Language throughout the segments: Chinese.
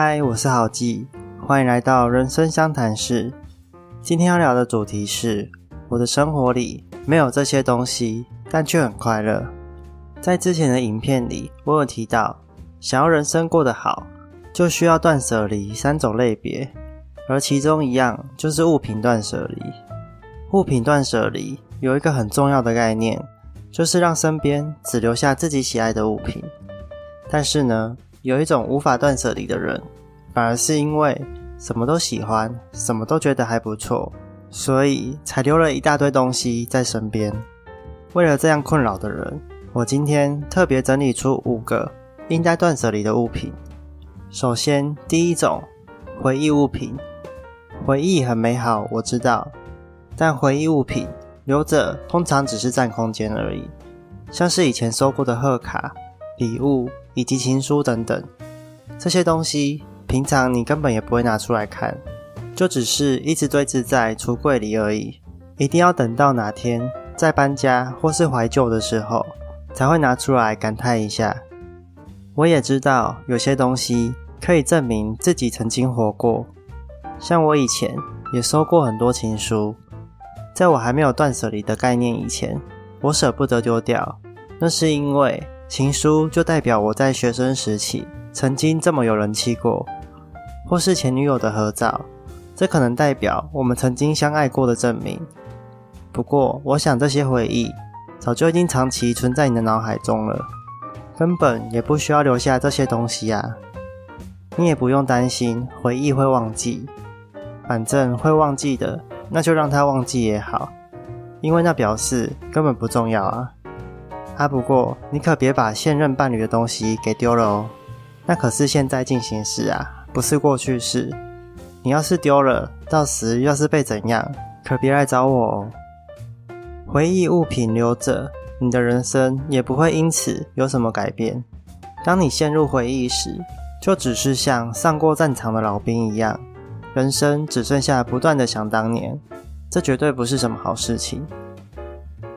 嗨，我是郝记，欢迎来到人生相谈室。今天要聊的主题是我的生活里没有这些东西，但却很快乐。在之前的影片里，我有提到，想要人生过得好，就需要断舍离三种类别，而其中一样就是物品断舍离。物品断舍离有一个很重要的概念，就是让身边只留下自己喜爱的物品。但是呢，有一种无法断舍离的人，反而是因为什么都喜欢，什么都觉得还不错，所以才留了一大堆东西在身边。为了这样困扰的人，我今天特别整理出五个应该断舍离的物品。首先，第一种，回忆物品。回忆很美好，我知道，但回忆物品留着通常只是占空间而已，像是以前收过的贺卡、礼物。以及情书等等这些东西，平常你根本也不会拿出来看，就只是一直堆置在橱柜里而已。一定要等到哪天在搬家或是怀旧的时候，才会拿出来感叹一下。我也知道有些东西可以证明自己曾经活过，像我以前也收过很多情书，在我还没有断舍离的概念以前，我舍不得丢掉，那是因为。情书就代表我在学生时期曾经这么有人气过，或是前女友的合照，这可能代表我们曾经相爱过的证明。不过，我想这些回忆早就已经长期存在你的脑海中了，根本也不需要留下这些东西啊。你也不用担心回忆会忘记，反正会忘记的，那就让它忘记也好，因为那表示根本不重要啊。啊，不过你可别把现任伴侣的东西给丢了哦，那可是现在进行时啊，不是过去式。你要是丢了，到时要是被怎样，可别来找我哦。回忆物品留着，你的人生也不会因此有什么改变。当你陷入回忆时，就只是像上过战场的老兵一样，人生只剩下不断的想当年，这绝对不是什么好事情。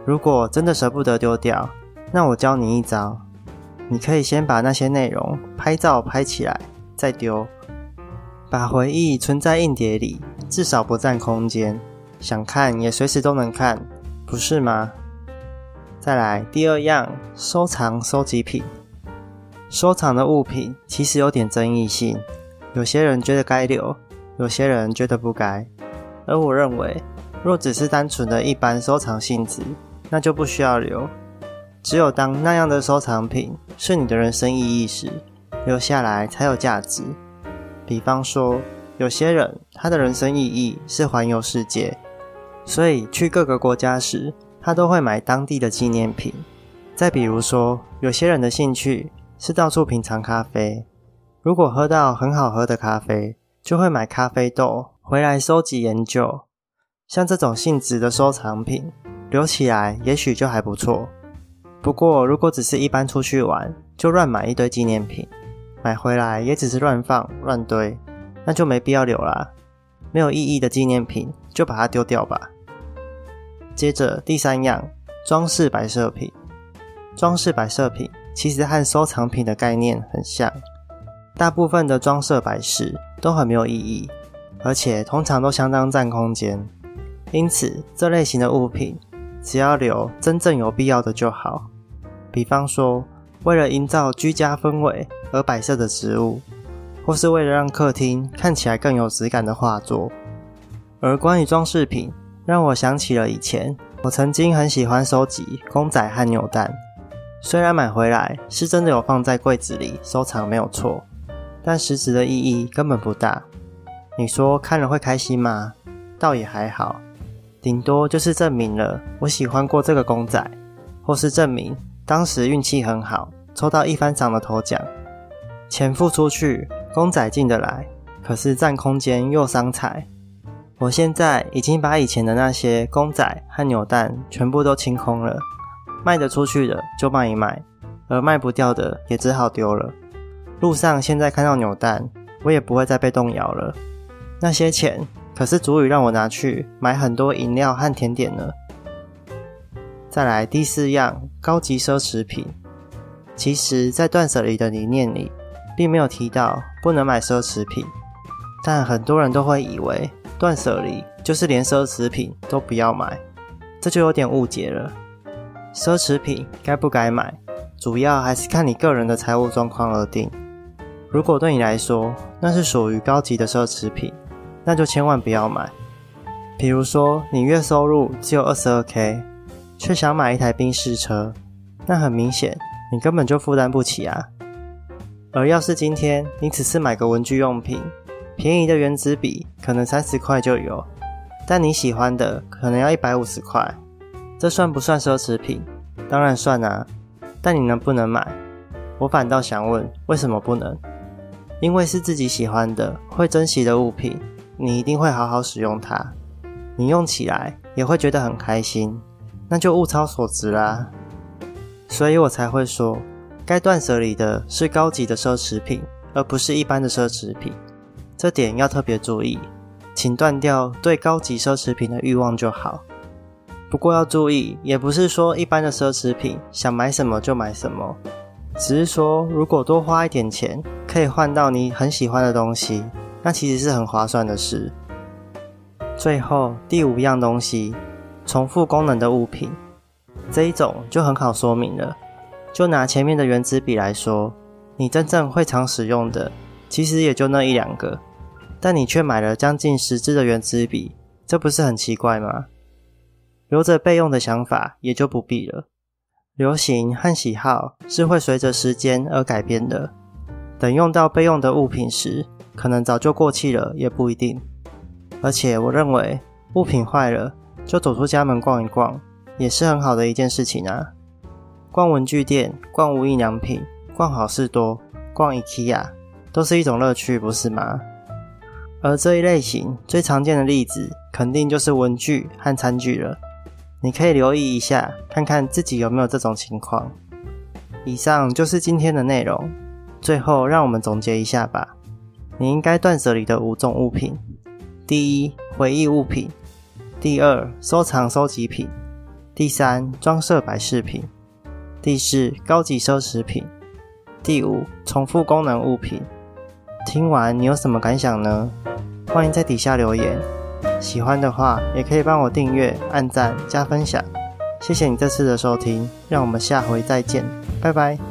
如果真的舍不得丢掉，那我教你一招，你可以先把那些内容拍照拍起来，再丢，把回忆存在硬碟里，至少不占空间，想看也随时都能看，不是吗？再来第二样，收藏收集品。收藏的物品其实有点争议性，有些人觉得该留，有些人觉得不该。而我认为，若只是单纯的一般收藏性质，那就不需要留。只有当那样的收藏品是你的人生意义时，留下来才有价值。比方说，有些人他的人生意义是环游世界，所以去各个国家时，他都会买当地的纪念品。再比如说，有些人的兴趣是到处品尝咖啡，如果喝到很好喝的咖啡，就会买咖啡豆回来收集研究。像这种性质的收藏品，留起来也许就还不错。不过，如果只是一般出去玩，就乱买一堆纪念品，买回来也只是乱放乱堆，那就没必要留啦。没有意义的纪念品，就把它丢掉吧。接着第三样，装饰摆设品。装饰摆设品其实和收藏品的概念很像，大部分的装饰摆饰都很没有意义，而且通常都相当占空间。因此，这类型的物品只要留真正有必要的就好。比方说，为了营造居家氛围而摆设的植物，或是为了让客厅看起来更有质感的画作。而关于装饰品，让我想起了以前我曾经很喜欢收集公仔和扭蛋。虽然买回来是真的有放在柜子里收藏没有错，但实质的意义根本不大。你说看了会开心吗？倒也还好，顶多就是证明了我喜欢过这个公仔，或是证明。当时运气很好，抽到一番赏的头奖，钱付出去，公仔进得来，可是占空间又伤财。我现在已经把以前的那些公仔和扭蛋全部都清空了，卖得出去的就卖一卖，而卖不掉的也只好丢了。路上现在看到扭蛋，我也不会再被动摇了。那些钱可是足以让我拿去买很多饮料和甜点呢。再来第四样，高级奢侈品。其实，在断舍离的理念里，并没有提到不能买奢侈品，但很多人都会以为断舍离就是连奢侈品都不要买，这就有点误解了。奢侈品该不该买，主要还是看你个人的财务状况而定。如果对你来说那是属于高级的奢侈品，那就千万不要买。比如说，你月收入只有二十二 k，却想买一台宾士车，那很明显你根本就负担不起啊。而要是今天你只是买个文具用品，便宜的原子笔可能三十块就有，但你喜欢的可能要一百五十块，这算不算奢侈品？当然算啊。但你能不能买？我反倒想问，为什么不能？因为是自己喜欢的、会珍惜的物品，你一定会好好使用它，你用起来也会觉得很开心，那就物超所值啦。所以我才会说。该断舍离的是高级的奢侈品，而不是一般的奢侈品，这点要特别注意。请断掉对高级奢侈品的欲望就好。不过要注意，也不是说一般的奢侈品想买什么就买什么，只是说如果多花一点钱可以换到你很喜欢的东西，那其实是很划算的事。最后第五样东西，重复功能的物品，这一种就很好说明了。就拿前面的原子笔来说，你真正会常使用的，其实也就那一两个，但你却买了将近十支的原子笔，这不是很奇怪吗？留着备用的想法也就不必了。流行和喜好是会随着时间而改变的，等用到备用的物品时，可能早就过气了，也不一定。而且我认为，物品坏了就走出家门逛一逛，也是很好的一件事情啊。逛文具店、逛无印良品、逛好事多、逛 IKEA，都是一种乐趣，不是吗？而这一类型最常见的例子，肯定就是文具和餐具了。你可以留意一下，看看自己有没有这种情况。以上就是今天的内容。最后，让我们总结一下吧。你应该断舍离的五种物品：第一，回忆物品；第二，收藏收集品；第三，装饰摆饰品。第四，高级奢侈品；第五，重复功能物品。听完你有什么感想呢？欢迎在底下留言。喜欢的话，也可以帮我订阅、按赞、加分享。谢谢你这次的收听，让我们下回再见，拜拜。